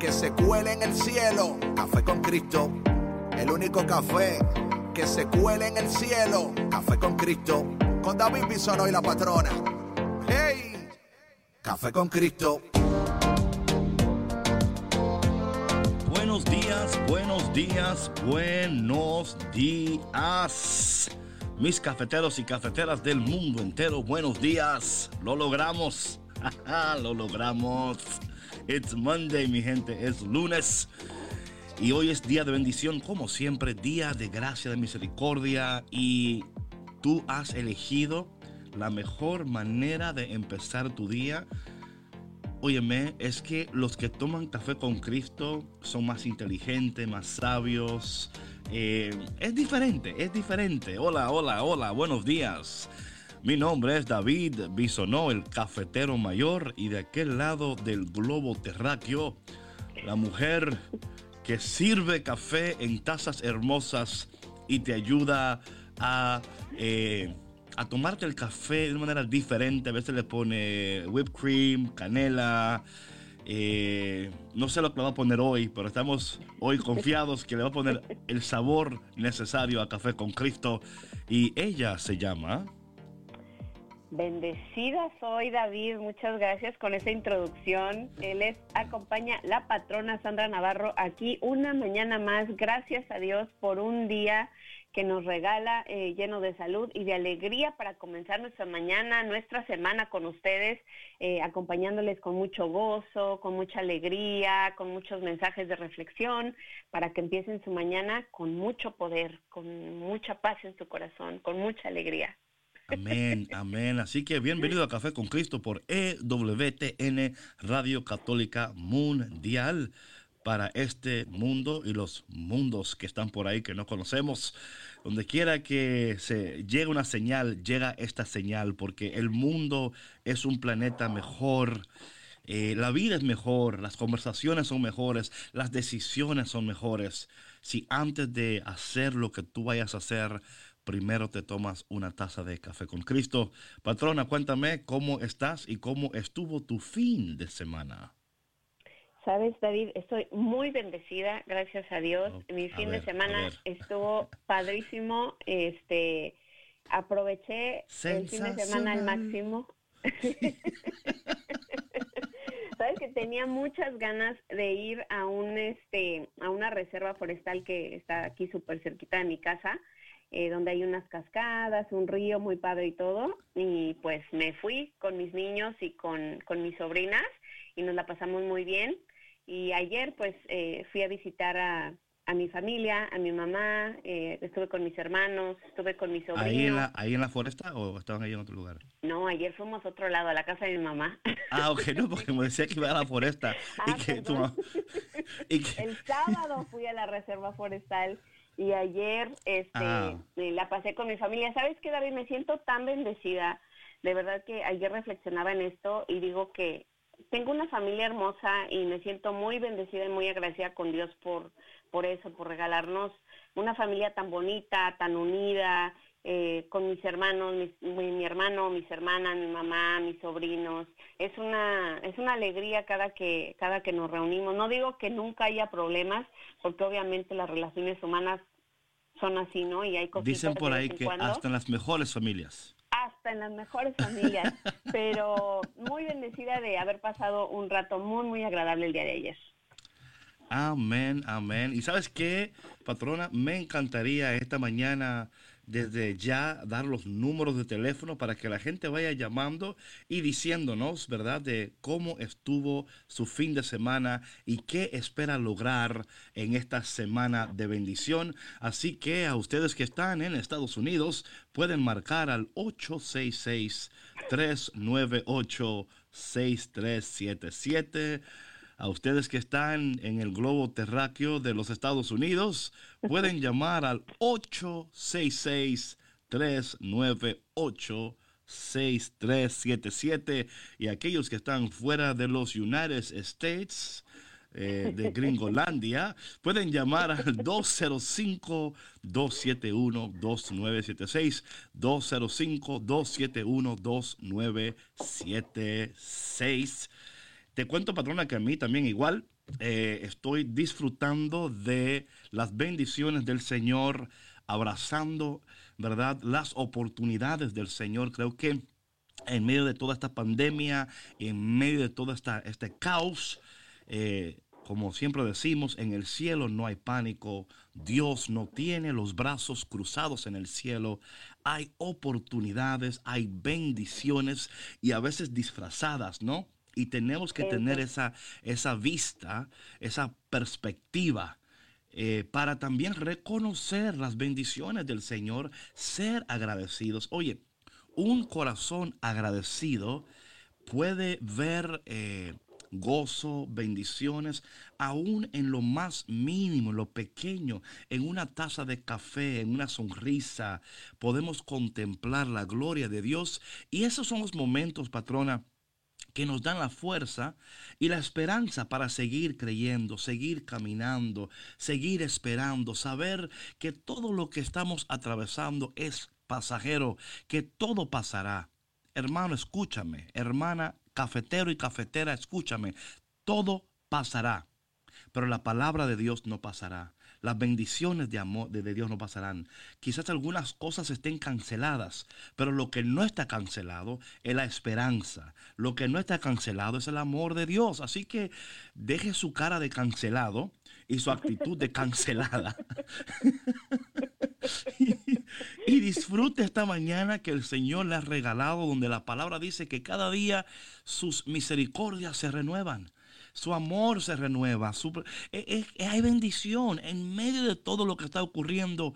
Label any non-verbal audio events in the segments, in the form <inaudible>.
que se cuele en el cielo. Café con Cristo, el único café que se cuele en el cielo. Café con Cristo, con David Bisono y la patrona. ¡Hey! Café con Cristo. Buenos días, buenos días, buenos días. Mis cafeteros y cafeteras del mundo entero, buenos días. Lo logramos. <laughs> Lo logramos. It's Monday, mi gente, es lunes. Y hoy es día de bendición, como siempre, día de gracia, de misericordia. Y tú has elegido la mejor manera de empezar tu día. Óyeme, es que los que toman café con Cristo son más inteligentes, más sabios. Eh, es diferente, es diferente. Hola, hola, hola, buenos días. Mi nombre es David Bisonó, el cafetero mayor, y de aquel lado del globo terráqueo, la mujer que sirve café en tazas hermosas y te ayuda a, eh, a tomarte el café de una manera diferente. A veces le pone whipped cream, canela. Eh, no sé lo que le va a poner hoy, pero estamos hoy confiados que le va a poner el sabor necesario a Café con Cristo. Y ella se llama... Bendecida soy David, muchas gracias con esa introducción. Él es, acompaña la patrona Sandra Navarro aquí una mañana más. Gracias a Dios por un día que nos regala eh, lleno de salud y de alegría para comenzar nuestra mañana, nuestra semana con ustedes, eh, acompañándoles con mucho gozo, con mucha alegría, con muchos mensajes de reflexión, para que empiecen su mañana con mucho poder, con mucha paz en su corazón, con mucha alegría. Amén, amén. Así que bienvenido a Café con Cristo por EWTN Radio Católica Mundial para este mundo y los mundos que están por ahí que no conocemos. Donde quiera que se llegue una señal, llega esta señal, porque el mundo es un planeta mejor. Eh, la vida es mejor, las conversaciones son mejores, las decisiones son mejores. Si antes de hacer lo que tú vayas a hacer, primero te tomas una taza de café con Cristo. Patrona, cuéntame cómo estás y cómo estuvo tu fin de semana. Sabes, David, estoy muy bendecida, gracias a Dios. Oh, Mi fin de semana estuvo padrísimo. Este, aproveché el fin de semana al máximo. <laughs> Sabes que tenía muchas ganas de ir a un este a una reserva forestal que está aquí súper cerquita de mi casa eh, donde hay unas cascadas, un río muy padre y todo. Y pues me fui con mis niños y con, con mis sobrinas y nos la pasamos muy bien. Y ayer pues eh, fui a visitar a, a mi familia, a mi mamá, eh, estuve con mis hermanos, estuve con mis sobrinos. ¿Ahí en, la, ¿Ahí en la foresta o estaban ahí en otro lugar? No, ayer fuimos a otro lado, a la casa de mi mamá. Ah, ok, no, porque me decía que iba a la foresta. <laughs> y ah, que tu <laughs> y que... El sábado fui a la reserva forestal y ayer este Ah. la pasé con mi familia. ¿Sabes qué, David? Me siento tan bendecida. De verdad que ayer reflexionaba en esto y digo que tengo una familia hermosa y me siento muy bendecida y muy agradecida con Dios por, por eso, por regalarnos una familia tan bonita, tan unida, eh, con mis hermanos, mis- mi, mi hermano, mis hermanas, mi mamá, mis sobrinos. Es una, es una alegría cada que, cada que nos reunimos. No digo que nunca haya problemas, porque obviamente las relaciones humanas son así, ¿no? Y hay cositas Dicen por ahí que cuando hasta en las mejores familias. hasta en las mejores familias, <laughs> pero muy bendecida de haber pasado un rato muy, muy agradable el día de ayer. Amén, amén. Y sabes qué, patrona, me encantaría esta mañana desde ya dar los números de teléfono para que la gente vaya llamando y diciéndonos, ¿verdad?, de cómo estuvo su fin de semana y qué espera lograr en esta semana de bendición. Así que a ustedes que están en Estados Unidos pueden marcar al 866 398 6377 A ustedes que están en el globo terráqueo de los Estados Unidos, pueden <laughs> llamar al 866 398 6377 y aquellos que están fuera de los United States eh, de Gringolandia pueden llamar al 205-271-2976 205-271-2976 te cuento patrona que a mí también igual eh, estoy disfrutando de las bendiciones del Señor abrazando ¿verdad? Las oportunidades del Señor. Creo que en medio de toda esta pandemia, en medio de todo esta, este caos, eh, como siempre decimos, en el cielo no hay pánico. Dios no tiene los brazos cruzados en el cielo. Hay oportunidades, hay bendiciones y a veces disfrazadas, ¿no? Y tenemos que tener esa, esa vista, esa perspectiva eh, para también reconocer las bendiciones del Señor, ser agradecidos. Oye, un corazón agradecido puede ver eh, gozo, bendiciones, aún en lo más mínimo, en lo pequeño, en una taza de café, en una sonrisa, podemos contemplar la gloria de Dios. Y esos son los momentos, patrona, que nos dan la fuerza y la esperanza para seguir creyendo, seguir caminando, seguir esperando, saber que todo lo que estamos atravesando es pasajero, que todo pasará. Hermano, escúchame, hermana, cafetero y cafetera, escúchame, todo pasará, pero la palabra de Dios no pasará. Las bendiciones de amor de, Dios no pasarán. Quizás algunas cosas estén canceladas, pero lo que no está cancelado es la esperanza. Lo que no está cancelado es el amor de Dios. Así que deje su cara de cancelado y su actitud de cancelada. <laughs> y, y, disfrute esta mañana que el Señor le ha regalado, donde la palabra dice que cada día sus misericordias se renuevan su amor se renueva, e, e, hay bendición. En medio de todo lo que está ocurriendo,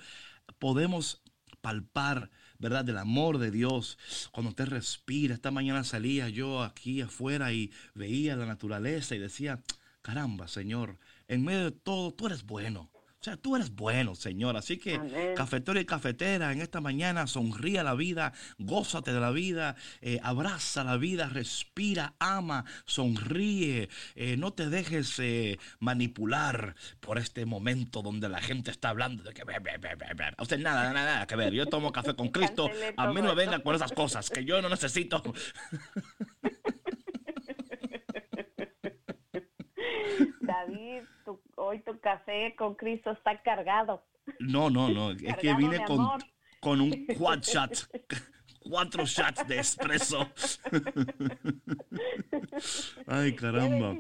podemos palpar, ¿verdad? Del amor de Dios. Cuando usted respira, esta mañana salía yo aquí afuera y veía la naturaleza y decía, caramba, Señor, en medio de todo, tú eres bueno. O sea, tú eres bueno, Señor. Así que, cafetero y cafetera, en esta mañana sonríe a la vida, gózate de la vida, eh, abraza la vida, respira, ama, sonríe. Eh, no te dejes eh, manipular por este momento donde la gente está hablando de que... O sea, nada, nada, nada que ver. Yo tomo café con <laughs> Cristo. A mí no me vengan con esas cosas que yo no necesito. <laughs> David, hoy tu café con Cristo está cargado. No, no, no. <laughs> Es que vine con, con un <laughs> quad shot cuatro shots de espresso. <laughs> Ay, caramba.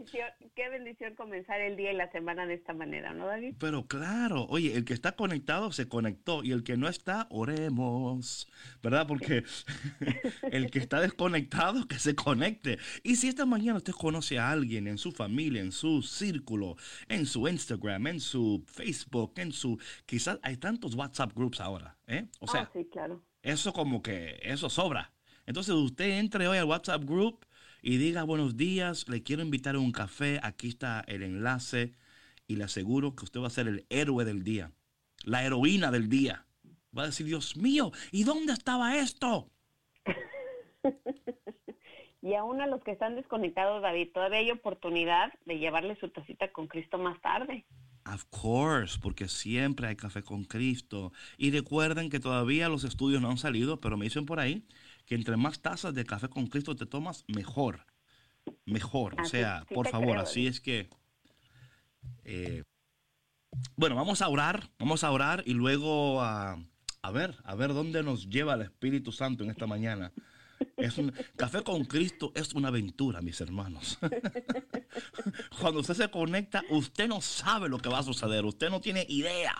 Qué bendición, comenzar el día y la semana de esta manera, ¿no, David? Pero claro, oye, el que está conectado se conectó y el que no está, oremos, ¿verdad? Porque <laughs> el que está desconectado, que se conecte. Y si esta mañana usted conoce a alguien en su familia, en su círculo, en su Instagram, en su Facebook, en su... Quizás hay tantos WhatsApp groups ahora, ¿eh? O sea, ah, sí, claro eso como que, eso sobra. Entonces usted entre hoy al WhatsApp Group y diga buenos días, le quiero invitar a un café, aquí está el enlace y le aseguro que usted va a ser el héroe del día, la heroína del día. Va a decir, Dios mío, ¿y dónde estaba esto? <laughs> y aún a los que están desconectados, David, todavía hay oportunidad de llevarle su tacita con Cristo más tarde. Of course, porque siempre hay café con Cristo. Y recuerden que todavía los estudios no han salido, pero me dicen por ahí que entre más tazas de café con Cristo te tomas, mejor. Mejor. o sea, por favor, así es que... Eh, bueno, vamos a orar, vamos a orar y luego a, a ver, a ver dónde nos lleva el Espíritu Santo en esta mañana. Es un, café con Cristo es una aventura, mis hermanos. <laughs> Cuando usted se conecta, usted no sabe lo que va a suceder, usted no tiene idea.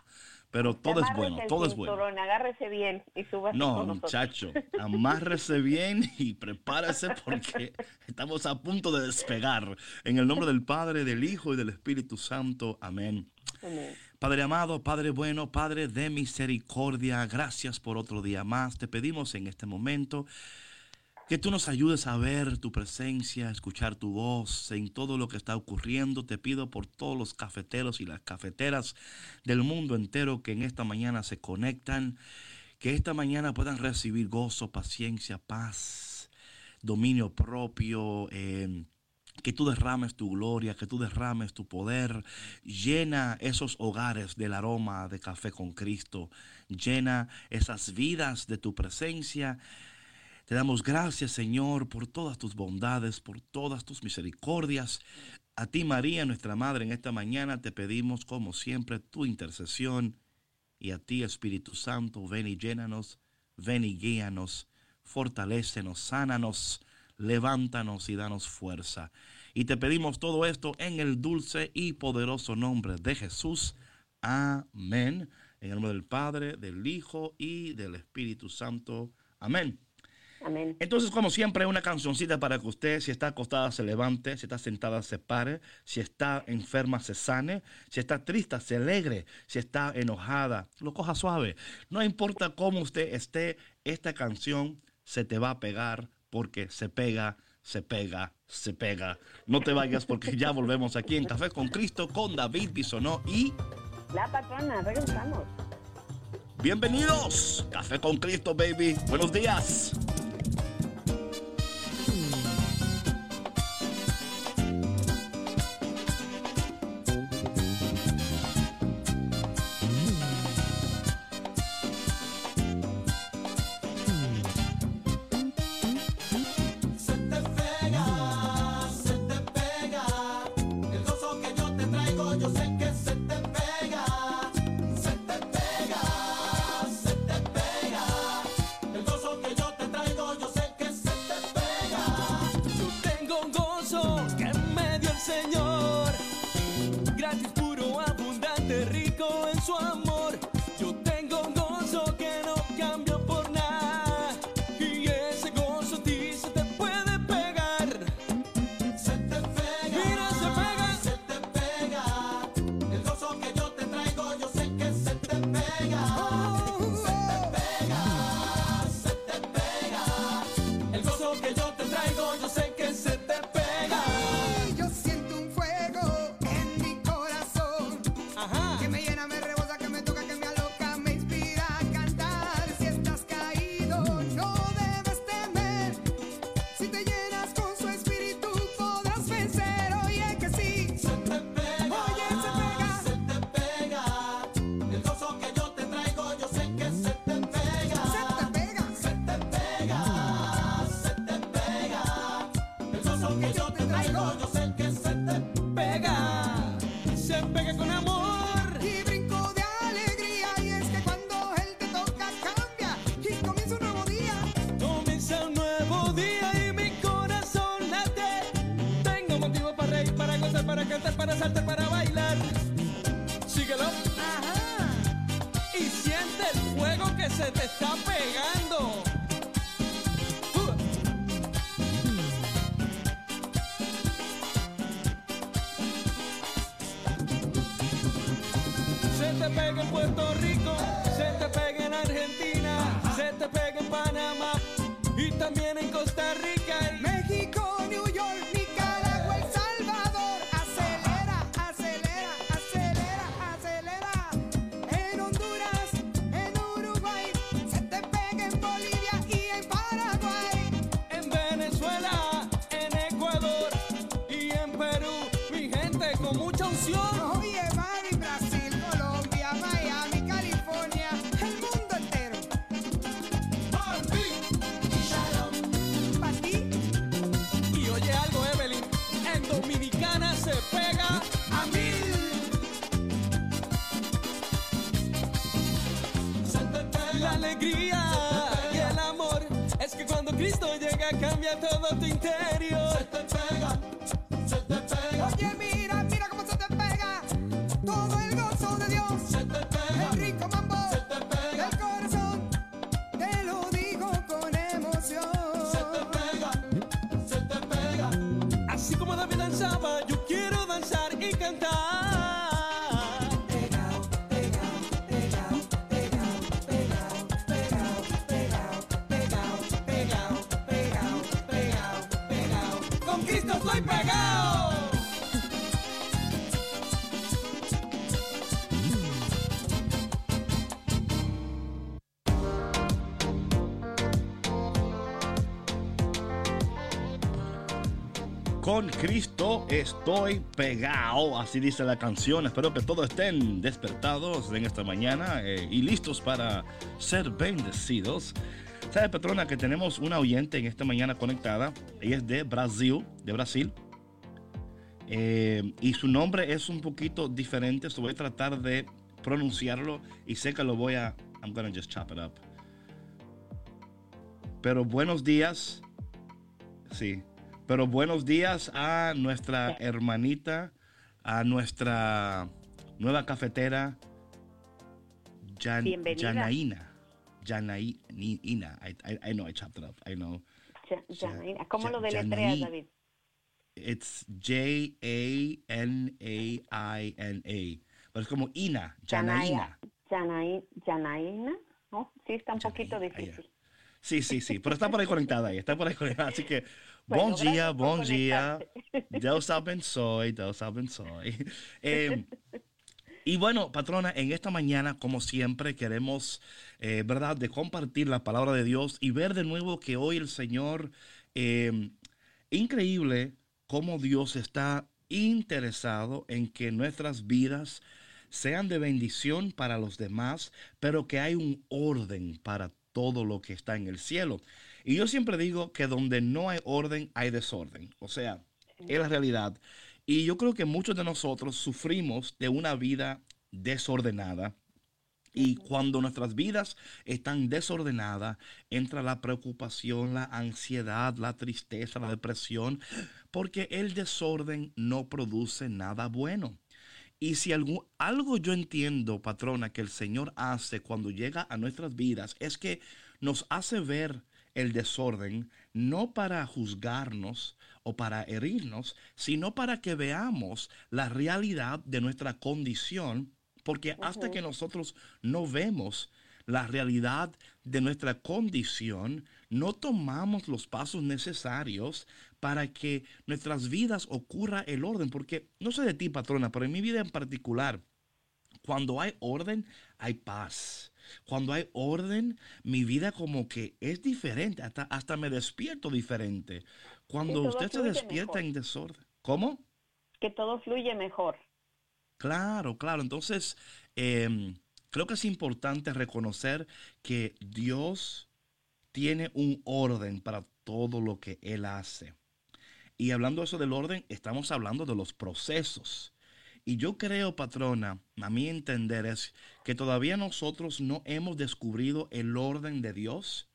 Pero todo es bueno, todo es bueno. Agárrese bien y No, muchacho, <laughs> amárrese bien y prepárese porque <laughs> estamos a punto de despegar. En el nombre del Padre, del Hijo y del Espíritu Santo. Amén. Amén. Padre amado, Padre bueno, Padre de misericordia, gracias por otro día más. Te pedimos en este momento Que tú nos ayudes a ver tu presencia, a escuchar tu voz en todo lo que está ocurriendo. Te pido por todos los cafeteros y las cafeteras del mundo entero que en esta mañana se conectan, que esta mañana puedan recibir gozo, paciencia, paz, dominio propio. Eh, que tú derrames tu gloria, que tú derrames tu poder. Llena esos hogares del aroma de café con Cristo. Llena esas vidas de tu presencia. Te damos gracias, Señor, por todas tus bondades, por todas tus misericordias. A ti, María, nuestra Madre, en esta mañana te pedimos, como siempre, tu intercesión. Y a ti, Espíritu Santo, ven y llénanos, ven y guíanos, fortalécenos, sánanos levántanos y danos fuerza. Y te pedimos todo esto en el dulce y poderoso nombre de Jesús. Amén. En el nombre del Padre, del Hijo y del Espíritu Santo. Amén. Amén. Entonces, como siempre, una cancioncita para que usted, si está acostada, se levante, si está sentada, se pare, si está enferma, se sane, si está triste, se alegre, si está enojada, lo coja suave. No importa cómo usted esté, esta canción se te va a pegar porque se pega, se pega, se pega. No te vayas porque ya volvemos aquí en Café con Cristo con David Bisonó y... La patrona, regresamos. Bienvenidos, Café con Cristo, baby. Buenos días. Estoy pegado, así dice la canción. Espero que todos estén despertados en esta mañana eh, y listos para ser bendecidos. ¿Sabe, Petrona, que tenemos una oyente en esta mañana conectada? Ella es de Brasil, de Brasil. Eh, y su nombre es un poquito diferente, so voy a tratar de pronunciarlo y sé que lo voy a... I'm gonna just chop it up. Pero buenos días. Sí. Pero buenos días a nuestra hermanita, a nuestra nueva cafetera, Jan, Bienvenida. Janaína. Janaína. I, I, I know I chopped it up. I know. Janaína. ¿Cómo lo deletreas, David? It's J A N A I N A. Pero es como Ina, Janaína. Janaí- Janaína. ¿no? Sí, está un poquito Janaína, difícil. Sí, sí, sí, pero está por ahí conectada ahí, está por ahí conectada. Así que, Bueno, gracias por bom dia. conectarte. Deus abençoe, Deus abençoe. Eh, y bueno, patrona, en esta mañana, como siempre, queremos, eh, ¿verdad?, de compartir la palabra de Dios y ver de nuevo que hoy el Señor, eh, increíble cómo Dios está interesado en que nuestras vidas sean de bendición para los demás, pero que hay un orden para todo lo que está en el cielo. Y yo siempre digo que donde no hay orden, hay desorden. O sea, es la realidad. Y yo creo que muchos de nosotros sufrimos de una vida desordenada. Y cuando nuestras vidas están desordenadas, entra la preocupación, la ansiedad, la tristeza, la depresión, porque el desorden no produce nada bueno. Y si algún, algo yo entiendo, patrona, que el Señor hace cuando llega a nuestras vidas, es que nos hace ver el desorden no para juzgarnos o para herirnos, sino para que veamos la realidad de nuestra condición, porque hasta que nosotros no vemos la realidad de nuestra condición, no tomamos los pasos necesarios para que nuestras vidas ocurra el orden. Porque no sé de ti, patrona, pero en mi vida en particular, cuando hay orden, hay paz. Cuando hay orden, mi vida como que es diferente, hasta, hasta me despierto diferente. Cuando usted se despierta mejor. en desorden. ¿Cómo? Que todo fluye mejor. Claro, claro. Entonces, em, creo que es importante reconocer que Dios tiene un orden para todo lo que Él hace. Y hablando eso del orden, estamos hablando de los procesos. Y yo creo, patrona, a mi entender es que todavía nosotros no hemos descubrido el orden de Dios.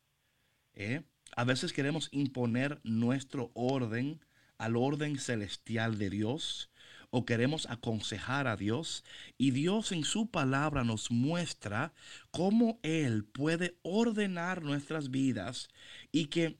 ¿eh? A veces queremos imponer nuestro orden al orden celestial de Dios o queremos aconsejar a Dios y Dios en su palabra nos muestra cómo Él puede ordenar nuestras vidas y que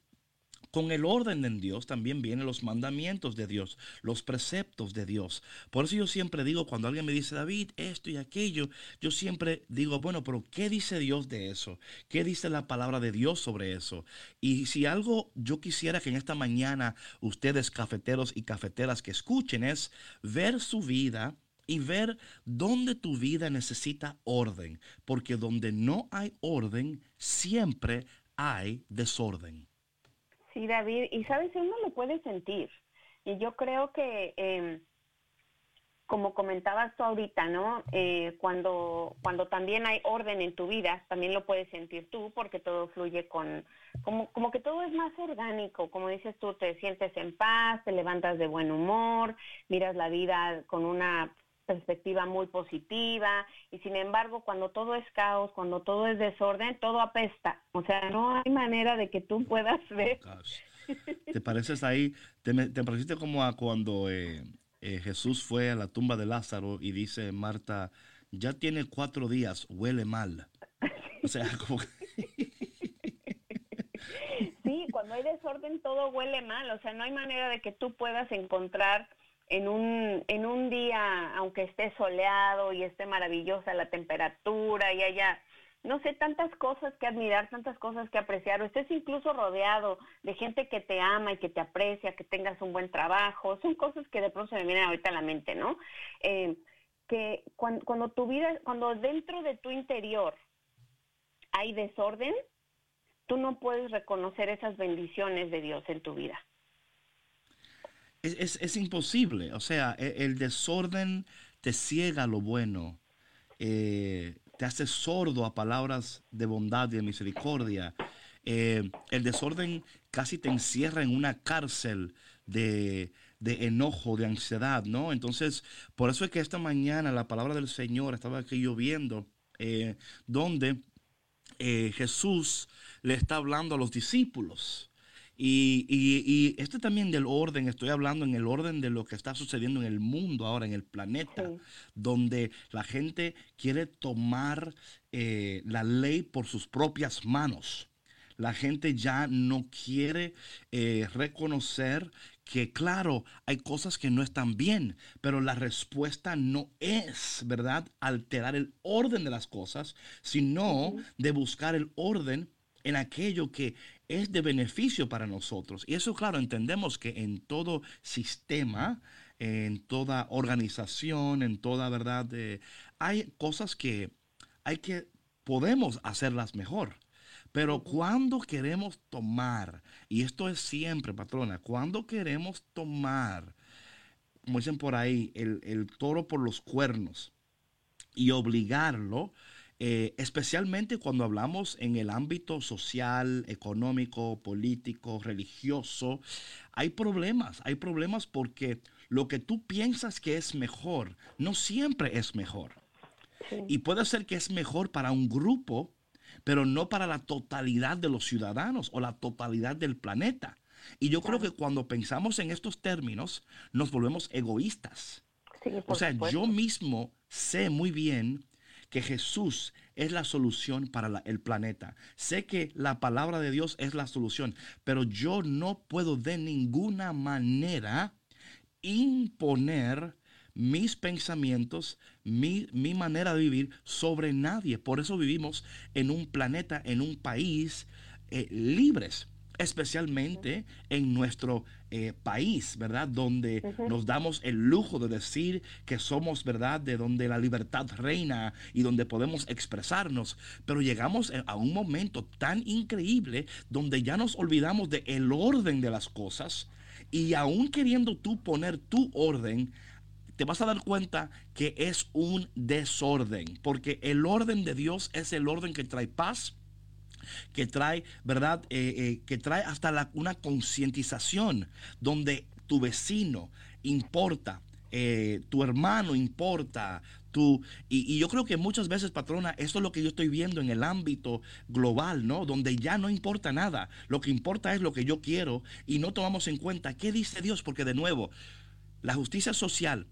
con el orden en Dios también vienen los mandamientos de Dios, los preceptos de Dios. Por eso yo siempre digo, cuando alguien me dice, David, esto y aquello, yo siempre digo, bueno, pero ¿qué dice Dios de eso? ¿Qué dice la palabra de Dios sobre eso? Y si algo yo quisiera que en esta mañana ustedes, cafeteros y cafeteras que escuchen, es ver su vida y ver dónde tu vida necesita orden, porque donde no hay orden, siempre hay desorden. Sí, David, y sabes, uno lo puede sentir. Y yo creo que, eh, como comentabas tú ahorita, ¿no? Eh, cuando, cuando también hay orden en tu vida, también lo puedes sentir tú, porque todo fluye con, como, como que todo es más orgánico, como dices tú, te sientes en paz, te levantas de buen humor, miras la vida con una perspectiva muy positiva y sin embargo cuando todo es caos, cuando todo es desorden, todo apesta. O sea, no hay manera de que tú puedas <laughs> ver. ¿Te pareces ahí? ¿Te, te pareciste como a cuando eh, eh, Jesús fue a la tumba de Lázaro y dice Marta, ya tiene cuatro días, huele mal? O sea, <laughs> como que- Sí, cuando hay desorden todo huele mal, o sea, no hay manera de que tú puedas encontrar en un, en un día, aunque esté soleado y esté maravillosa la temperatura y haya no sé, tantas cosas que admirar, tantas cosas que apreciar, o estés incluso rodeado de gente que te ama y que te aprecia, que tengas un buen trabajo, son cosas que de pronto se me vienen ahorita a la mente, ¿no? Eh, que cuando, cuando tu vida, cuando dentro de tu interior hay desorden, tú no puedes reconocer esas bendiciones de Dios en tu vida. Es, es- es imposible, o sea, e- el, desorden te ciega lo bueno, eh, te hace sordo a palabras de bondad y de misericordia. Eh, el desorden casi te encierra en una cárcel de, de enojo, de ansiedad, ¿no? Entonces, por eso es que esta mañana la palabra del Señor estaba aquí lloviendo, eh, donde Jesús le está hablando a los discípulos. Y, y- y este también del orden, estoy hablando en el orden de lo que está sucediendo en el mundo ahora, en el planeta, Sí. donde la gente quiere tomar eh, la ley por sus propias manos. La gente ya no quiere eh, reconocer que, claro, hay cosas que no están bien, pero la respuesta no es, ¿verdad?, alterar el orden de las cosas, sino de buscar el orden en aquello que es de beneficio para nosotros. Y eso, claro, entendemos que en todo sistema, en toda organización, en toda verdad, eh, hay cosas que hay que, podemos hacerlas mejor. Pero cuando queremos tomar, y esto es siempre, patrona, cuando queremos tomar, como dicen por ahí, el, el toro por los cuernos y obligarlo, eh, especialmente cuando hablamos en el ámbito social, económico, político, religioso, hay problemas, hay problemas porque lo que tú piensas que es mejor, no siempre es mejor. Y puede ser que es mejor para un grupo, pero no para la totalidad de los ciudadanos o la totalidad del planeta. Y yo creo que cuando pensamos en estos términos, nos volvemos egoístas. Sí, O sea, supuesto. yo mismo sé muy bien que Jesús es la solución para el planeta. Sé que la palabra de Dios es la solución, pero yo no puedo de ninguna manera imponer mis pensamientos, mi, mi manera de vivir sobre nadie. Por eso vivimos en un planeta, en un país eh, libres, especialmente en nuestro eh, país, ¿verdad? Donde nos damos el lujo de decir que somos, ¿verdad? De donde la libertad reina y donde podemos expresarnos. Pero llegamos a un momento tan increíble donde ya nos olvidamos del el orden de las cosas y aún queriendo tú poner tu orden, te vas a dar cuenta que es un desorden, porque el orden de Dios es el orden que trae paz, que trae, ¿verdad? Eh, eh, que trae hasta una concientización donde tu vecino importa, eh, tu hermano importa, y, y yo creo que muchas veces, patrona, eso es lo que yo estoy viendo en el ámbito global, ¿no? Donde ya no importa nada, lo que importa es lo que yo quiero y no tomamos en cuenta qué dice Dios, porque de nuevo, la justicia social,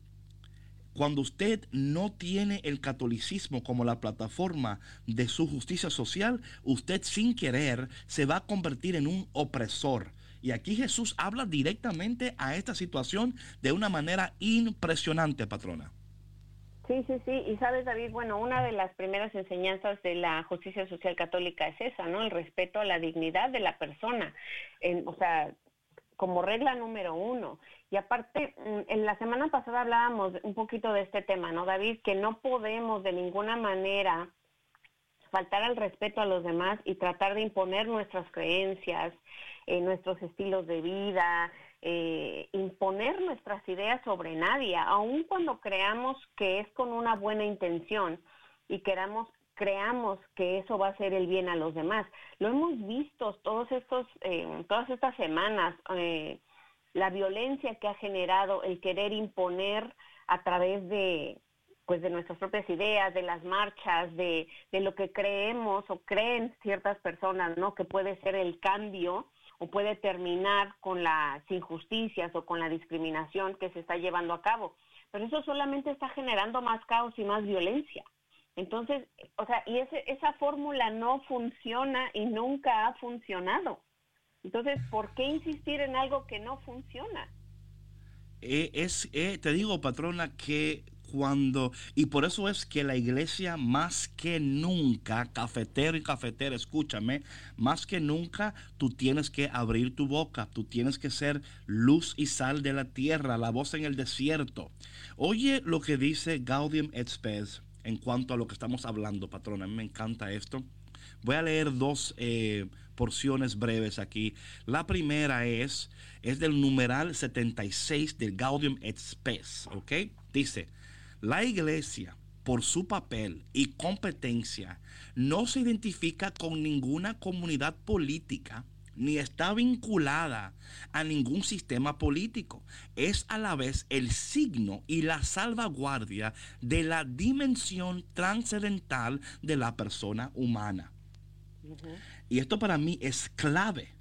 cuando usted no tiene el catolicismo como la plataforma de su justicia social, usted sin querer se va a convertir en un opresor. Y aquí Jesús habla directamente a esta situación de una manera impresionante, patrona. Sí, sí, sí. Y sabes, David, bueno, una de las primeras enseñanzas de la justicia social católica es esa, ¿no? El respeto a la dignidad de la persona. O sea, como regla número uno. Y aparte, mm, en la semana pasada hablábamos un poquito de este tema, ¿no, David? Que no podemos de ninguna manera faltar al respeto a los demás y tratar de imponer nuestras creencias, eh, nuestros estilos de vida, eh, imponer nuestras ideas sobre nadie, aun cuando creamos que es con una buena intención y queramos creamos que eso va a hacer el bien a los demás. Lo hemos visto todos estos, eh, todas estas semanas, eh, la violencia que ha generado el querer imponer a través de pues de nuestras propias ideas, de las marchas, de, de lo que creemos o creen ciertas personas, ¿no? Que puede ser el cambio o puede terminar con las injusticias o con la discriminación que se está llevando a cabo. Pero eso solamente está generando más caos y más violencia. Entonces, o sea, y ese, esa fórmula no funciona y nunca ha funcionado. Entonces, ¿por qué insistir en algo que no funciona? Eh, es, eh, te digo, patrona, que cuando, y por eso es que la iglesia más que nunca, cafetero y cafetera, escúchame, más que nunca tú tienes que abrir tu boca, tú tienes que ser luz y sal de la tierra, la voz en el desierto. Oye lo que dice Gaudium et Spes en cuanto a lo que estamos hablando, patrona, a mí me encanta esto. Voy a leer dos eh, porciones breves aquí. La primera es, es del numeral 76 del Gaudium et Spes, ¿ok? Dice, la iglesia, por su papel y competencia, no se identifica con ninguna comunidad política ni está vinculada a ningún sistema político. Es a la vez el signo y la salvaguardia de la dimensión trascendental de la persona humana. Y esto para mí es clave,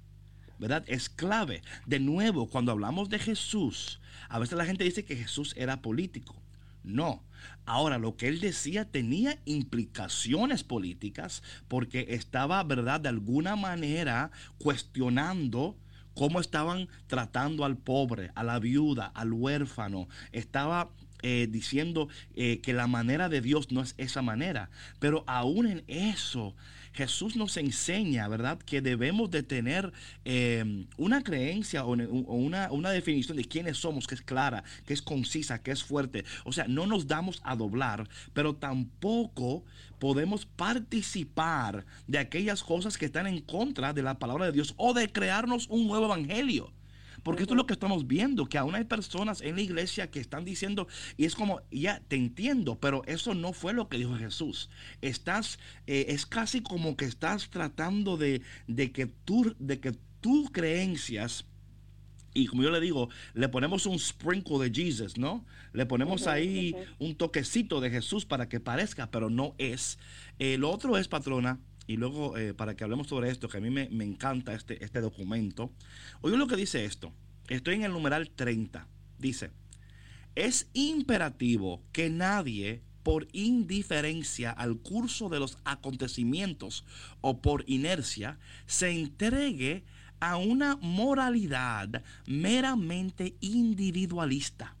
¿verdad? Es clave. De nuevo, cuando hablamos de Jesús, a veces la gente dice que Jesús era político. No. Ahora, lo que él decía tenía implicaciones políticas porque estaba, ¿verdad?, de alguna manera cuestionando cómo estaban tratando al pobre, a la viuda, al huérfano. Estaba eh, diciendo eh, que la manera de Dios no es esa manera. Pero aún en eso, Jesús nos enseña, ¿verdad?, que debemos de tener eh, una creencia o una, una, definición de quiénes somos que es clara, que es concisa, que es fuerte. O sea, no nos damos a doblar, pero tampoco podemos participar de aquellas cosas que están en contra de la palabra de Dios o de crearnos un nuevo evangelio. Porque esto es lo que estamos viendo, que aún hay personas en la iglesia que están diciendo, y es como, ya te entiendo, pero eso no fue lo que dijo Jesús. Estás, eh, es casi como que estás tratando de, de que tú, de que tus creencias y como yo le digo, le ponemos un sprinkle de Jesus, ¿no? Le ponemos ahí un toquecito de Jesús para que parezca, pero no es. Eh, lo otro es, patrona, y luego eh, para que hablemos sobre esto, que a mí me, me, encanta este, este documento. Oye lo que dice esto. Estoy en el numeral 30. Dice, es imperativo que nadie por indiferencia al curso de los acontecimientos o por inercia se entregue a una moralidad meramente individualista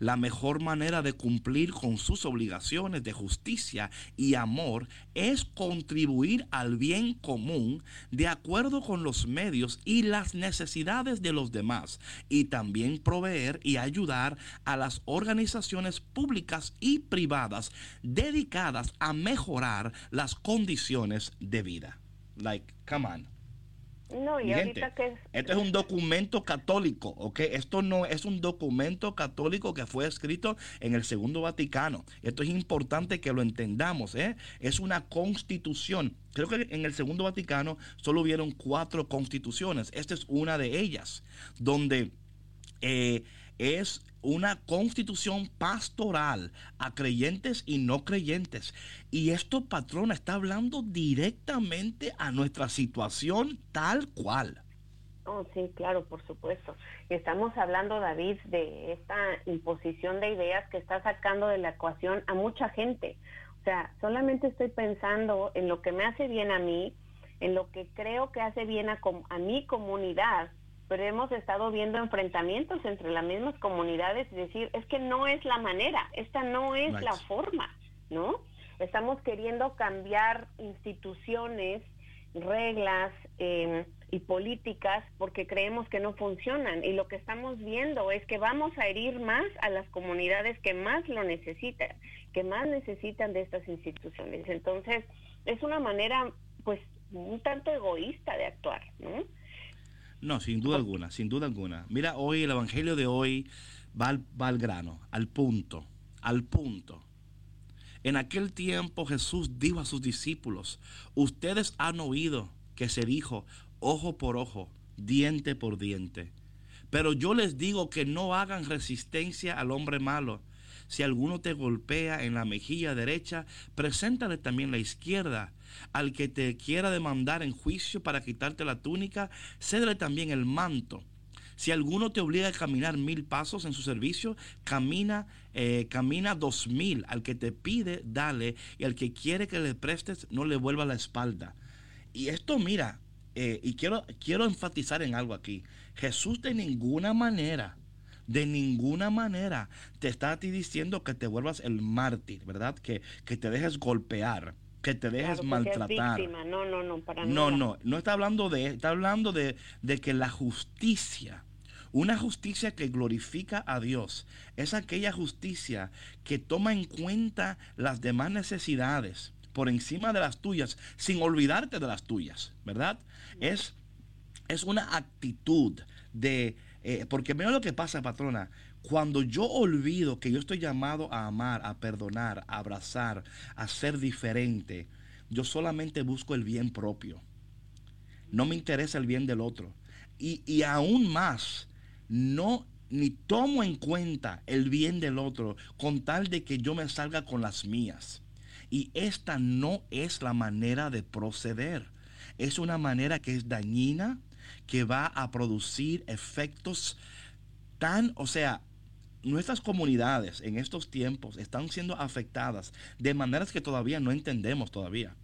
la mejor manera de cumplir con sus obligaciones de justicia y amor es contribuir al bien común de acuerdo con los medios y las necesidades de los demás y también proveer y ayudar a las organizaciones públicas y privadas dedicadas a mejorar las condiciones de vida. Like, come on. No, y ahorita que es... Esto es un documento católico, ¿ok? Esto no es un documento católico que fue escrito en el Segundo Vaticano. Esto es importante que lo entendamos, ¿eh? Es una constitución. Creo que en el Segundo Vaticano solo hubieron cuatro constituciones. Esta es una de ellas, donde eh, es una constitución pastoral a creyentes y no creyentes. Y esto, patrona, está hablando directamente a nuestra situación tal cual. Oh, sí, claro, por supuesto. Estamos hablando, David, de esta imposición de ideas que está sacando de la ecuación a mucha gente. O sea, solamente estoy pensando en lo que me hace bien a mí, en lo que creo que hace bien a, a mi comunidad, pero hemos estado viendo enfrentamientos entre las mismas comunidades y decir, es que no es la manera, esta no es la forma, ¿no? Estamos queriendo cambiar instituciones, reglas eh, y políticas porque creemos que no funcionan y lo que estamos viendo es que vamos a herir más a las comunidades que más lo necesitan, que más necesitan de estas instituciones. Entonces, es una manera pues un tanto egoísta de actuar, ¿no? No, sin duda alguna, sin duda alguna. Mira, hoy el Evangelio de hoy va al, grano, al punto, al punto. En aquel tiempo Jesús dijo a sus discípulos, ustedes han oído que se dijo ojo por ojo, diente por diente. Pero yo les digo que no hagan resistencia al hombre malo. Si alguno te golpea en la mejilla derecha, preséntale también la izquierda. Al que te quiera demandar en juicio para quitarte la túnica, cédele también el manto. Si alguno te obliga a caminar mil pasos en su servicio, camina, eh, camina dos mil. Al que te pide, dale. Y al que quiere que le prestes, no le vuelva la espalda. Y esto, mira, eh, y quiero, quiero enfatizar en algo aquí. Jesús de ninguna manera De ninguna manera te está a ti diciendo que te vuelvas el mártir, ¿verdad? Que, que te dejes golpear, que te dejes Claro, maltratar. No, no, no, para No, nada. no, no está hablando de, está hablando de, de que la justicia, una justicia que glorifica a Dios, es aquella justicia que toma en cuenta las demás necesidades por encima de las tuyas, sin olvidarte de las tuyas, ¿verdad? Es, es una actitud de, eh, porque mira lo que pasa, patrona, cuando yo olvido que yo estoy llamado a amar, a perdonar, a abrazar, a ser diferente, yo solamente busco el bien propio. No me interesa el bien del otro. Y, y aún más, no ni tomo en cuenta el bien del otro con tal de que yo me salga con las mías. Y esta no es la manera de proceder. Es una manera que es dañina, que va a producir efectos tan, o sea, nuestras comunidades en estos tiempos están siendo afectadas de maneras que todavía no entendemos todavía.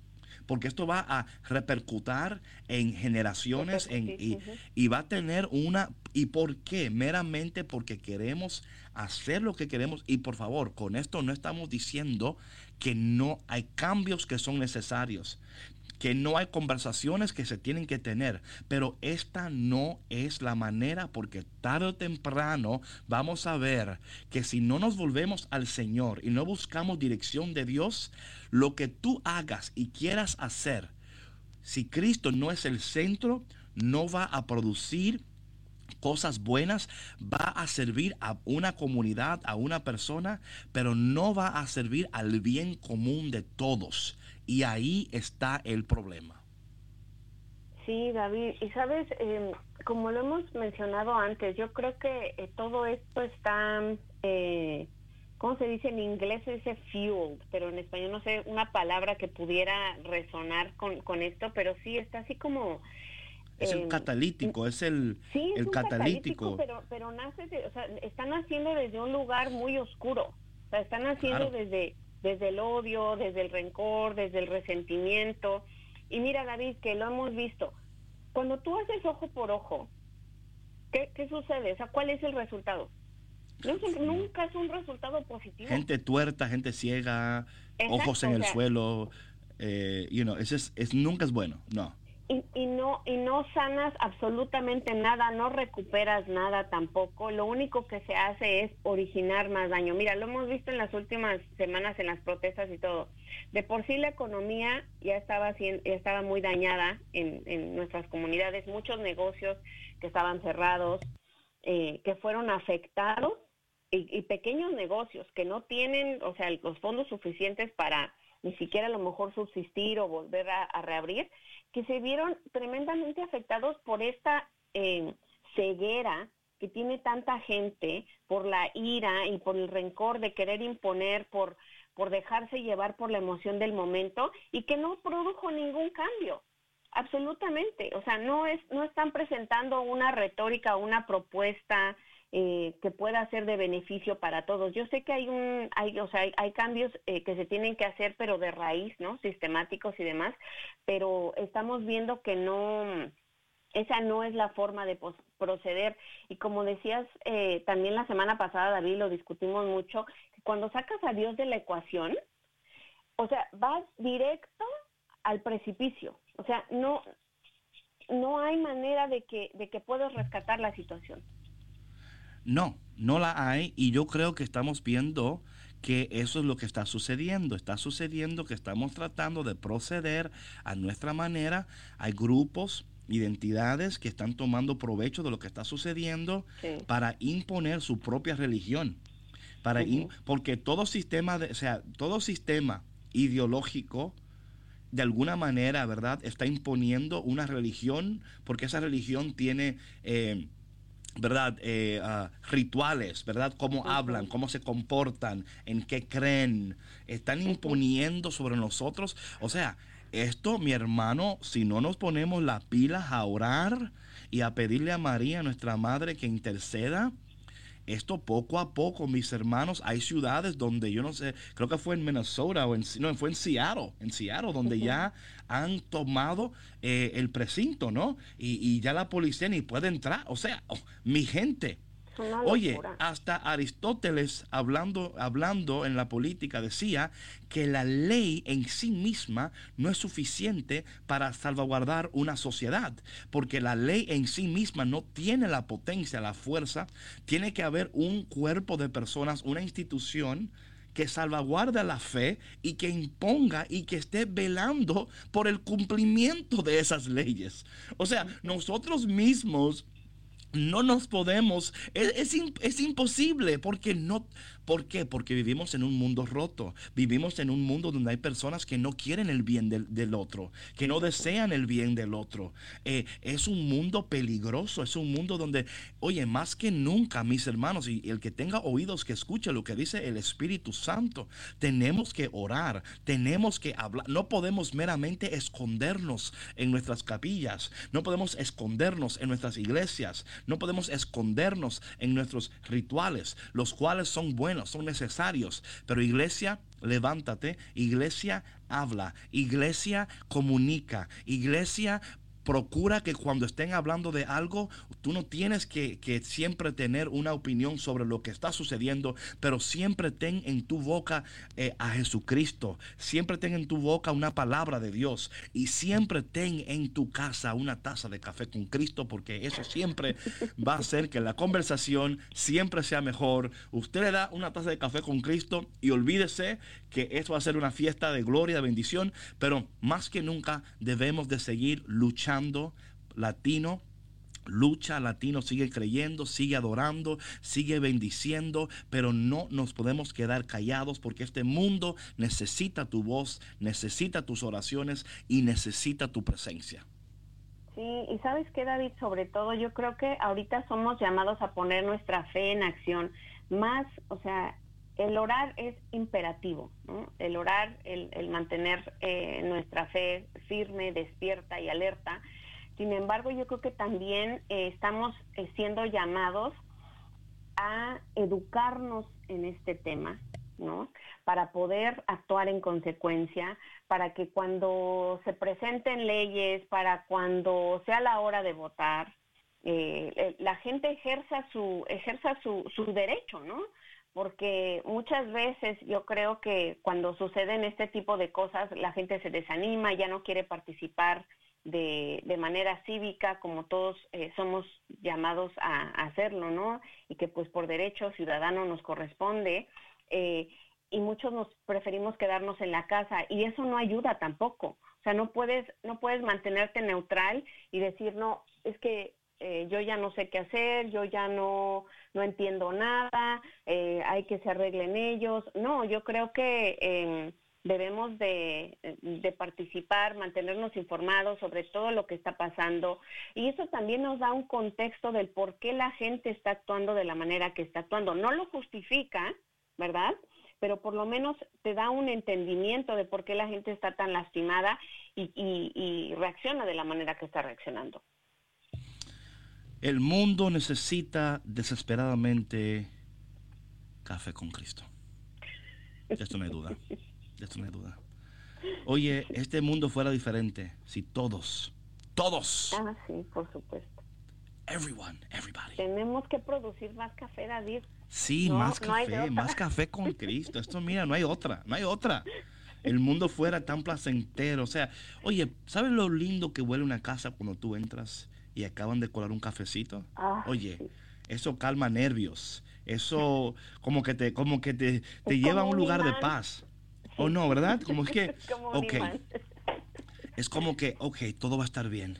Porque esto va a repercutir en generaciones en, y, y va a tener una... ¿Y por qué? Meramente porque queremos hacer lo que queremos. Y por favor, con esto no estamos diciendo que no hay cambios que son necesarios que no hay conversaciones que se tienen que tener, pero esta no es la manera porque tarde o temprano vamos a ver que si no nos volvemos al Señor y no buscamos dirección de Dios, lo que tú hagas y quieras hacer, si Cristo no es el centro, no va a producir cosas buenas, va a servir a una comunidad, a una persona, pero no va a servir al bien común de todos. Y ahí está el problema. Sí, David. Y sabes, eh, como lo hemos mencionado antes, yo creo que eh, todo esto está, eh, ¿cómo se dice en inglés? Se dice fueled, pero en español no sé una palabra que pudiera resonar con, con esto, pero sí está así como... Es el eh, catalítico, es el, Sí, es el catalítico. pero, pero nace, de- o sea, están haciendo desde un lugar muy oscuro. O sea, están haciendo Claro. desde, desde el odio, desde el rencor, desde el resentimiento. Y mira, David, que lo hemos visto. Cuando tú haces ojo por ojo, ¿qué, qué sucede? O sea, ¿cuál es el resultado? No es un- nunca es un resultado positivo. Gente tuerta, gente ciega, ojos en o el sea- suelo. eh, you know, es, es- nunca es bueno, no. Y, no y no sanas absolutamente nada, no recuperas nada tampoco. Lo único que se hace es originar más daño. Mira, lo hemos visto en las últimas semanas en las protestas y todo. De por sí la economía ya estaba ya estaba muy dañada en, en nuestras comunidades, muchos negocios que estaban cerrados, eh, que fueron afectados y, y pequeños negocios que no tienen, o sea, los fondos suficientes para ni siquiera a lo mejor subsistir o volver a, reabrir, que se vieron tremendamente afectados por esta eh, ceguera que tiene tanta gente, por la ira y por el rencor de querer imponer, por, por dejarse llevar por la emoción del momento y que no produjo ningún cambio. Absolutamente, o sea, no es, no están presentando una retórica, una propuesta eh, que pueda ser de beneficio para todos. Yo sé que hay un, hay, o sea, hay, hay cambios eh, que se tienen que hacer, pero de raíz, ¿no? Sistemáticos y demás, pero estamos viendo que no, esa no es la forma de proceder. Y como decías eh, también la semana pasada, David, lo discutimos mucho, cuando sacas a Dios de la ecuación, o sea, vas directo al precipicio. O sea, no, no hay manera de que, de que puedas rescatar la situación. No, no la hay y yo creo que estamos viendo que eso es lo que está sucediendo. Está sucediendo que estamos tratando de proceder a nuestra manera. Hay grupos, identidades que están tomando provecho de lo que está sucediendo Sí. para imponer su propia religión. Para im- porque todo sistema, de, o sea, todo sistema ideológico de alguna manera, ¿verdad? Está imponiendo una religión porque esa religión tiene eh, ¿verdad? Eh, ah, rituales, ¿verdad? Cómo hablan, cómo se comportan, en qué creen. Están imponiendo sobre nosotros. O sea, esto, mi hermano, si no nos ponemos las pilas a orar y a pedirle a María, nuestra madre, que interceda, esto poco a poco, mis hermanos, hay ciudades donde yo no sé, creo que fue en Minnesota o en, no, fue en Seattle, en Seattle, donde ya han tomado eh, el precinto, ¿no? Y, y ya la policía ni puede entrar. O sea, oh, mi gente, Oye, hasta Aristóteles hablando, hablando en la política decía que la ley en sí misma no es suficiente para salvaguardar una sociedad, porque la ley en sí misma no tiene la potencia, la fuerza, tiene que haber un cuerpo de personas, una institución que salvaguarda la fe y que imponga y que esté velando por el cumplimiento de esas leyes. O sea, nosotros mismos no nos podemos, es, es im- es imposible porque no, ¿por qué? Porque vivimos en un mundo roto, vivimos en un mundo donde hay personas que no quieren el bien del, otro, que no desean el bien del otro. Eh, es un mundo peligroso, es un mundo donde, oye, más que nunca, mis hermanos, y el que tenga oídos que escuche lo que dice el Espíritu Santo, tenemos que orar, tenemos que hablar, no podemos meramente escondernos en nuestras capillas, no podemos escondernos en nuestras iglesias, no podemos escondernos en nuestros rituales, los cuales son buenos, son necesarios, pero iglesia, levántate, iglesia, habla, iglesia, comunica, iglesia, procura que cuando estén hablando de algo, tú no tienes que, que siempre tener una opinión sobre lo que está sucediendo, pero siempre ten en tu boca eh, a Jesucristo, siempre ten en tu boca una palabra de Dios y siempre ten en tu casa una taza de café con Cristo, porque eso siempre va a hacer que la conversación siempre sea mejor. Usted le da una taza de café con Cristo y olvídese que esto va a ser una fiesta de gloria, de bendición, pero más que nunca debemos de seguir luchando latino. Lucha latino, sigue creyendo, sigue adorando, sigue bendiciendo, pero no nos podemos quedar callados porque este mundo necesita tu voz, necesita tus oraciones y necesita tu presencia. Sí, y sabes qué, David, sobre todo yo creo que ahorita somos llamados a poner nuestra fe en acción. Más, o sea, el orar es imperativo, ¿no? El orar, el, el mantener eh, nuestra fe firme, despierta y alerta. Sin embargo, yo creo que también eh, estamos eh, siendo llamados a educarnos en este tema, ¿no? Para poder actuar en consecuencia, para que cuando se presenten leyes, para cuando sea la hora de votar, eh, la gente ejerza su ejerza su, su derecho, ¿no? Porque muchas veces yo creo que cuando suceden este tipo de cosas, la gente se desanima, ya no quiere participar de, de manera cívica, como todos eh, somos llamados a, hacerlo, ¿no? Y que pues por derecho ciudadano nos corresponde. Eh, y muchos nos preferimos quedarnos en la casa y eso no ayuda tampoco. O sea, no puedes no puedes mantenerte neutral y decir, "No, es que eh, yo ya no sé qué hacer, yo ya no no entiendo nada, eh, hay que se arreglen ellos." No, yo creo que eh, debemos de, de participar, mantenernos informados sobre todo lo que está pasando y eso también nos da un contexto del por qué la gente está actuando de la manera que está actuando. No lo justifica, ¿verdad? Pero por lo menos te da un entendimiento de por qué la gente está tan lastimada y, y, y reacciona de la manera que está reaccionando. El mundo necesita desesperadamente café con Cristo. De esto no hay duda. De esto no hay duda. Oye, este mundo fuera diferente si todos, todos, Ah, sí, por supuesto. everyone, everybody. Tenemos que producir más café, David. Sí, No, más café, más café con Cristo. Esto, mira, no hay otra, no hay otra. El mundo fuera tan placentero. O sea, oye, ¿sabes lo lindo que huele una casa cuando tú entras y acaban de colar un cafecito? Ah, Oye, sí. eso calma nervios. Eso <laughs> como que te, como que te, te lleva a un un lugar de paz. ¿O no, verdad? Como es que, <laughs> como ok, es como que, ok, todo va a estar bien.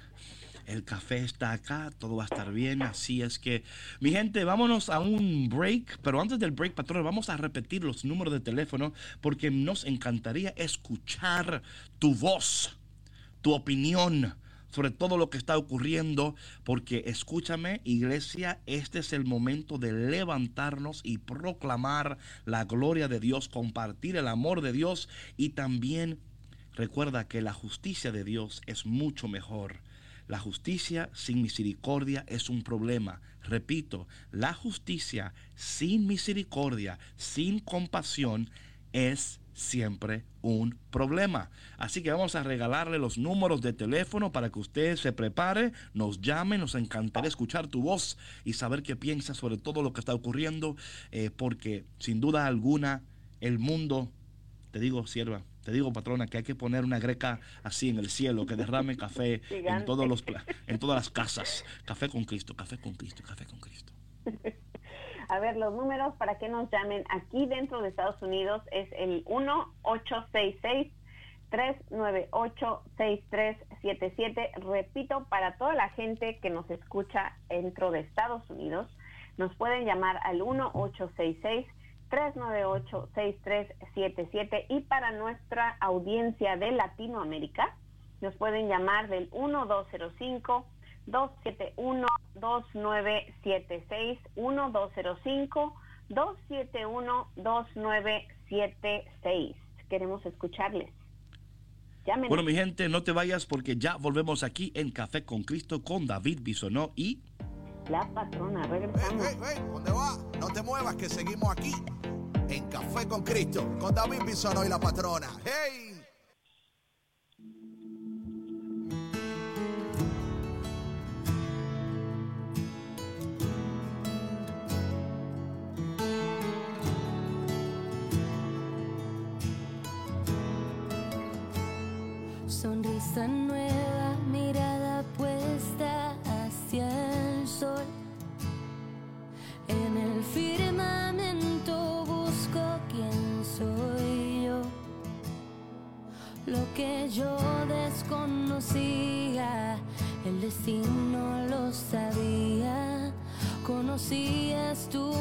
El café está acá, todo va a estar bien. Así es que, mi gente, vámonos a un break. Pero antes del break, patrón, vamos a repetir los números de teléfono porque nos encantaría escuchar tu voz, tu opinión sobre todo lo que está ocurriendo. Porque escúchame, iglesia, este es el momento de levantarnos y proclamar la gloria de Dios, compartir el amor de Dios y también Recuerda que la justicia de Dios es mucho mejor. La justicia sin misericordia es un problema. Repito, la justicia sin misericordia, sin compasión, es siempre un problema. Así que vamos a regalarle los números de teléfono para que usted se prepare, nos llame, nos encantaría escuchar tu voz y saber qué piensas sobre todo lo que está ocurriendo, eh, porque sin duda alguna el mundo, te digo, sierva, te digo, patrona, que hay que poner una greca así en el cielo, que derrame café en, todos los, en todas las casas. Café con Cristo, café con Cristo, café con Cristo. <laughs> A ver, los números para que nos llamen aquí dentro de Estados Unidos es el 1-866-398-6377. Repito, para toda la gente que nos escucha dentro de Estados Unidos, nos pueden llamar al 1-866-398-6377 y para nuestra audiencia de Latinoamérica, nos pueden llamar del 1205 271-2976, 1205-271-2976. Queremos escucharles. Llámenos. Bueno, mi gente, no te vayas porque ya volvemos aquí en Café con Cristo con David Bisonó y... La patrona, regresamos. hey, hey, ¿dónde va? No te muevas que seguimos aquí en Café con Cristo con David Bisono y la patrona. ¡Hey! Sonrisa nueva, mirada puesta hacia el sol. En el firmamento busco quién soy yo. Lo que yo desconocía, el destino lo sabía. Conocías tú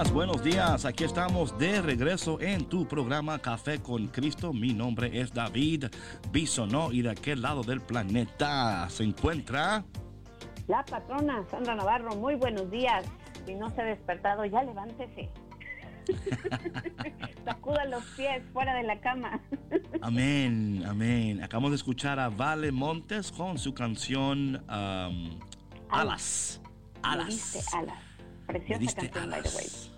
días, buenos días. Aquí estamos de regreso en tu programa Café con Cristo. Mi nombre es David Bisonó y de aquel lado del planeta se encuentra... La patrona Sandra Navarro, muy buenos días. Si no se ha despertado, ya levántese. <laughs> Sacuda los pies fuera de la cama. Amén, amén. Acabamos de escuchar a Vale Montes con su canción um, Alas. Alas. alas. Preciosa canción, by the way.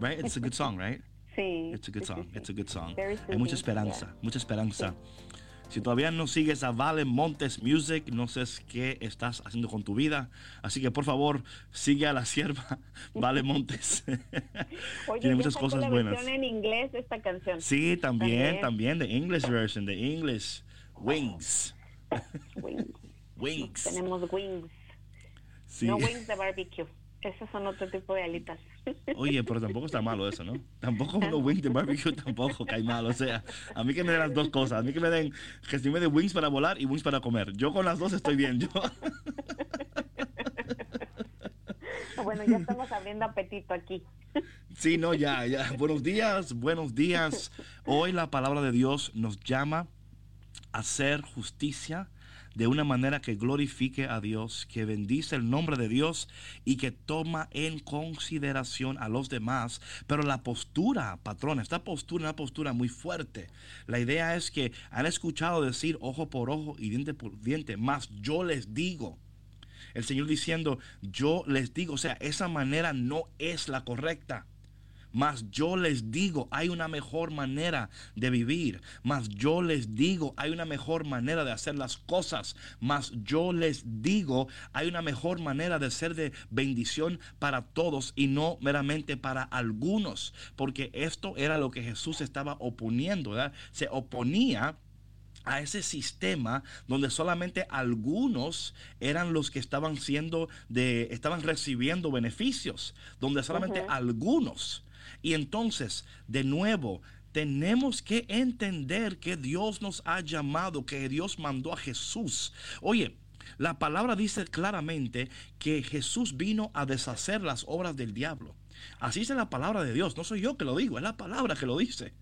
Right? It's a good song, right? <laughs> Sí. It's a good song. It's a good song. Hay mucha esperanza, mucha esperanza. Si todavía no sigues a Vale Montes Music, no sé qué estás haciendo con tu vida. Así que por favor, sigue a la sierva <laughs> Vale Montes. <laughs> Oye, Tiene muchas cosas la buenas. en inglés de esta canción. Sí, también, También. the English version, the English Wings. Wings. Wings. Tenemos wings. Sí. No wings de barbecue. Esos son otro tipo de alitas. Oye, pero tampoco está malo eso, ¿no? Tampoco unos wings de barbecue tampoco cae mal. O sea, a mí que me den las dos cosas. A mí que me den, que si me den wings para volar y wings para comer. Yo con las dos estoy bien. Yo. bueno, ya estamos abriendo apetito aquí. Sí, no, ya, ya. Buenos días, buenos días. Hoy la palabra de Dios nos llama a hacer justicia de una manera que glorifique a Dios, que bendice el nombre de Dios y que toma en consideración a los demás. Pero la postura, patrón, esta postura es una postura muy fuerte. La idea es que han escuchado decir ojo por ojo y diente por diente, más yo les digo. El Señor diciendo, yo les digo, o sea, esa manera no es la correcta. Mas yo les digo, hay una mejor manera de vivir. Mas yo les digo, hay una mejor manera de hacer las cosas. Mas yo les digo, hay una mejor manera de ser de bendición para todos y no meramente para algunos. Porque esto era lo que Jesús estaba oponiendo, ¿verdad? Se oponía a ese sistema donde solamente algunos eran los que estaban siendo de estaban recibiendo beneficios, donde solamente algunos. Y entonces, de nuevo, tenemos que entender que Dios nos ha llamado, que Dios mandó a Jesús. Oye, la palabra dice claramente que Jesús vino a deshacer las obras del diablo. Así dice la palabra de Dios. No soy yo que lo digo, es la palabra que lo dice.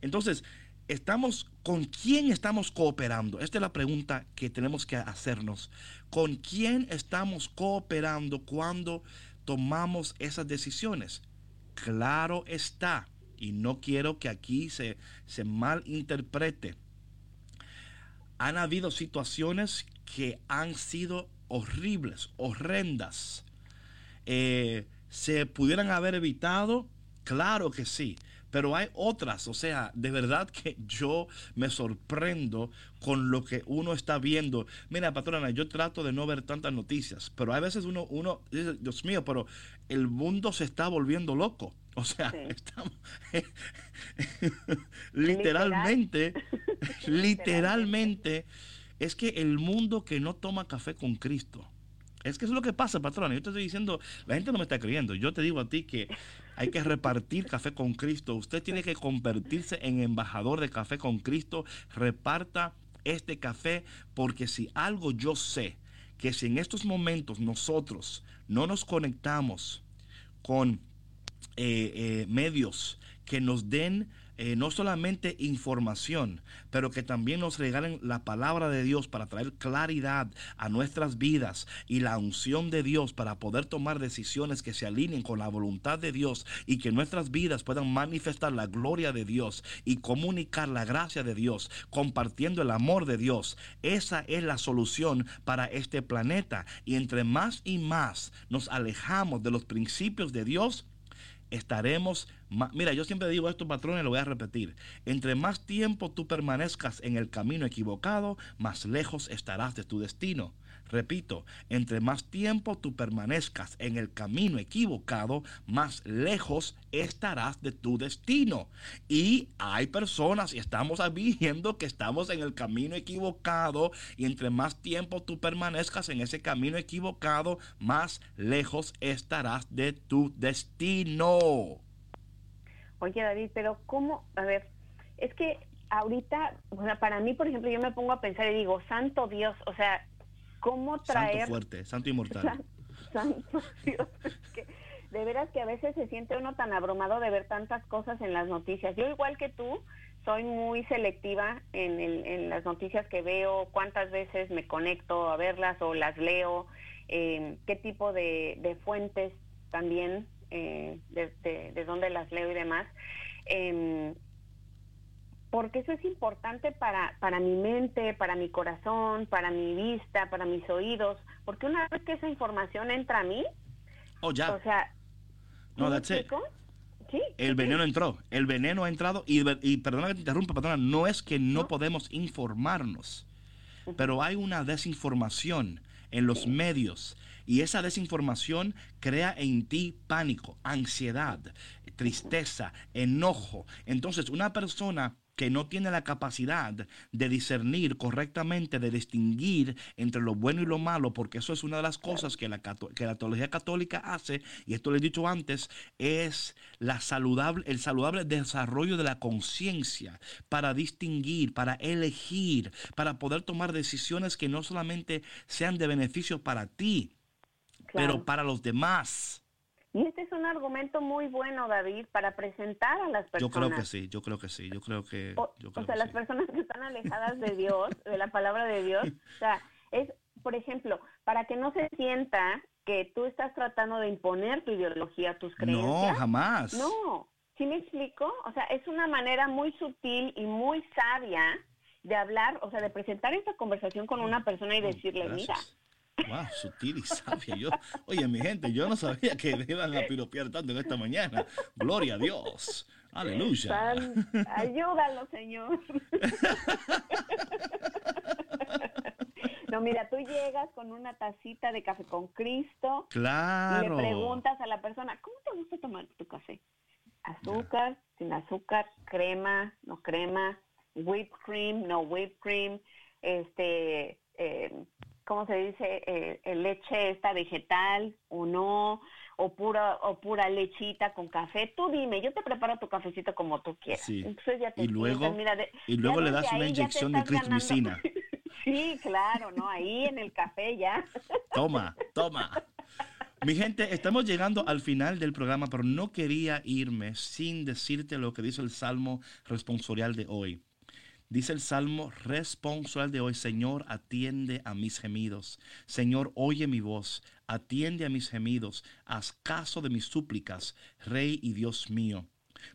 Entonces, estamos con quién estamos cooperando. Esta es la pregunta que tenemos que hacernos. ¿Con quién estamos cooperando cuando tomamos esas decisiones? Claro está, y no quiero que aquí se, se malinterprete. Han habido situaciones que han sido horribles, horrendas. Eh, ¿Se pudieran haber evitado? Claro que sí. Pero hay otras, o sea, de verdad que yo me sorprendo con lo que uno está viendo. Mira, patrona, yo trato de no ver tantas noticias, pero hay veces uno, uno dice, Dios mío, pero el mundo se está volviendo loco. O sea, Sí. <laughs> estamos <laughs> <laughs> literalmente, literalmente, es que el mundo que no toma café con Cristo, es que eso es lo que pasa, patrón. Yo te estoy diciendo, la gente no me está creyendo. Yo te digo a ti que hay que repartir café con Cristo. Usted tiene que convertirse en embajador de café con Cristo. Reparta este café porque si algo yo sé, que si en estos momentos nosotros no nos conectamos con eh, eh, medios que nos den eh, no solamente información, pero que también nos regalen la palabra de Dios para traer claridad a nuestras vidas y la unción de Dios para poder tomar decisiones que se alineen con la voluntad de Dios y que nuestras vidas puedan manifestar la gloria de Dios y comunicar la gracia de Dios, compartiendo el amor de Dios. Esa es la solución para este planeta. Y entre más y más nos alejamos de los principios de Dios, estaremos ma- Mira, yo siempre digo esto, patrones, lo voy a repetir. Entre más tiempo tú permanezcas en el camino equivocado, más lejos estarás de tu destino. Repito, entre más tiempo tú permanezcas en el camino equivocado, más lejos estarás de tu destino. Y hay personas, y estamos viendo que estamos en el camino equivocado, y entre más tiempo tú permanezcas en ese camino equivocado, más lejos estarás de tu destino. Oye, David, pero ¿cómo? A ver, es que ahorita, para mí, por ejemplo, yo me pongo a pensar y digo, santo Dios, o sea, ¿cómo Santo traer... fuerte, santo inmortal. San- santo Dios, es que de veras que a veces se siente uno tan abrumado de ver tantas cosas en las noticias. Yo igual que tú, soy muy selectiva en, el- en las noticias que veo, cuántas veces me conecto a verlas o las leo, eh, qué tipo de, de fuentes también, eh, de, de- de dónde las leo y demás. Em, porque eso es importante para, para mi mente, para mi corazón, para mi vista, para mis oídos, porque una vez que esa información entra a mí, Oh, ya. o sea, ¿sí No, that's it. Sí. El veneno entró, el veneno ha entrado y, y perdona que te interrumpa, patrona, no es que no podemos informarnos, pero hay una desinformación en los medios y esa desinformación crea en ti pánico, ansiedad, tristeza, enojo. Entonces, una persona que no tiene la capacidad de discernir correctamente, de distinguir entre lo bueno y lo malo, porque eso es una de las cosas que la, que la teología católica hace, y esto lo he dicho antes, es la saludable, el saludable desarrollo de la conciencia para distinguir, para elegir, para poder tomar decisiones que no solamente sean de beneficio para ti, Claro. pero para los demás. Y este es un argumento muy bueno, David, para presentar a las Yo personas. creo que sí, yo creo que sí, yo creo que... O, yo sea, que las sí. personas que están alejadas de <laughs> Dios, de la palabra de Dios, o sea, es, por ejemplo, para que no se sienta que tú estás tratando de imponer tu ideología, tus No, creencias. jamás. No, ¿sí me explico? O sea, es una manera muy sutil y muy sabia de hablar, o sea, de presentar esta conversación con una persona y decirle, mira. Wow, sutil y sabia. Yo, oye, mi gente, yo no sabía que iban a piropear tanto en esta mañana. Gloria a Dios. Aleluya. San- ayúdalo, Señor. No, mira, tú llegas con una tacita de café con Cristo y Claro. le preguntas a la persona, ¿cómo te gusta tomar tu café? Azúcar, sin azúcar, crema, no crema, whipped cream, no whipped cream, este, eh, ¿cómo se dice? Eh, eh, leche esta vegetal o no, o pura, o pura lechita con café. Tú dime, yo te preparo tu cafecito como tú quieras. Sí. Entonces ya te Y luego- mira, de- y luego le das una inyección de clindamicina. <laughs> Sí, claro, ¿no? Ahí en el café ya. Toma, toma. Mi gente, estamos llegando al final del programa, pero no quería irme sin decirte lo que dice el Salmo responsorial de hoy. Dice el Salmo responsorial de hoy, Señor, atiende a mis gemidos. Señor, oye mi voz, atiende a mis gemidos, haz caso de mis súplicas, Rey y Dios mío.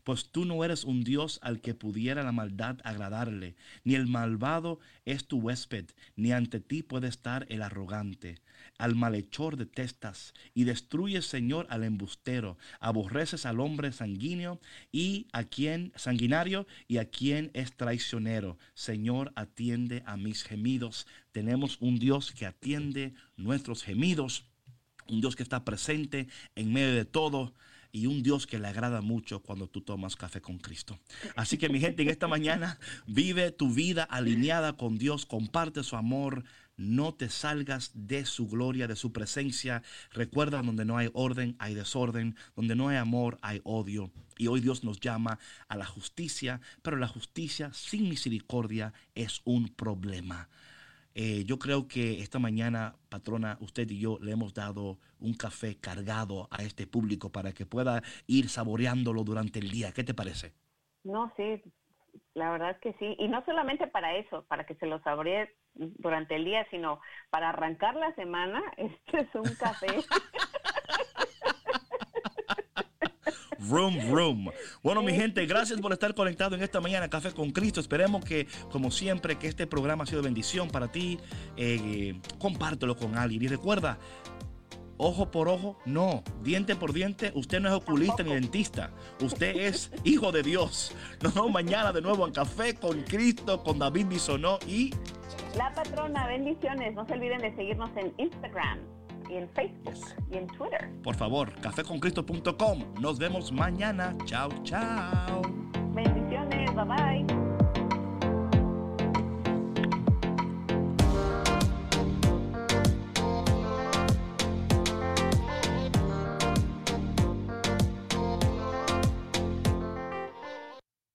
Pues tú no eres un Dios al que pudiera la maldad agradarle, ni el malvado es tu huésped, ni ante ti puede estar el arrogante. Al malhechor detestas y destruyes, Señor, al embustero. Aborreces al hombre sanguíneo y a quien sanguinario y a quien es traicionero. Señor, atiende a mis gemidos. Tenemos un Dios que atiende nuestros gemidos, un Dios que está presente en medio de todo y un Dios que le agrada mucho cuando tú tomas café con Cristo. Así que mi gente, en esta mañana vive tu vida alineada con Dios, comparte su amor, no te salgas de su gloria, de su presencia. Recuerda, donde no hay orden, hay desorden, donde no hay amor, hay odio. Y hoy Dios nos llama a la justicia, pero la justicia sin misericordia es un problema. Eh, yo creo que esta mañana, patrona, usted y yo le hemos dado un café cargado a este público para que pueda ir saboreándolo durante el día. ¿Qué te parece? No, sí, la verdad es que sí. Y no solamente para eso, para que se lo saboree durante el día, sino para arrancar la semana, <laughs> este es un café. Room, room. Bueno, mi gente, gracias por estar conectado en esta mañana Café con Cristo. Esperemos que, como siempre, que este programa ha sido bendición para ti. Eh, compártelo con alguien. Y recuerda, ojo por ojo, no. Diente por diente, usted no es oculista ni dentista. Usted es hijo de Dios. Nos vemos mañana de nuevo en Café con Cristo, con David Bisonó y... La patrona, bendiciones. No se olviden de seguirnos en Instagram y en Facebook Yes. y en Twitter. Por favor, caféconcristo.com. Nos vemos mañana. Chao, chao. Bendiciones, bye bye.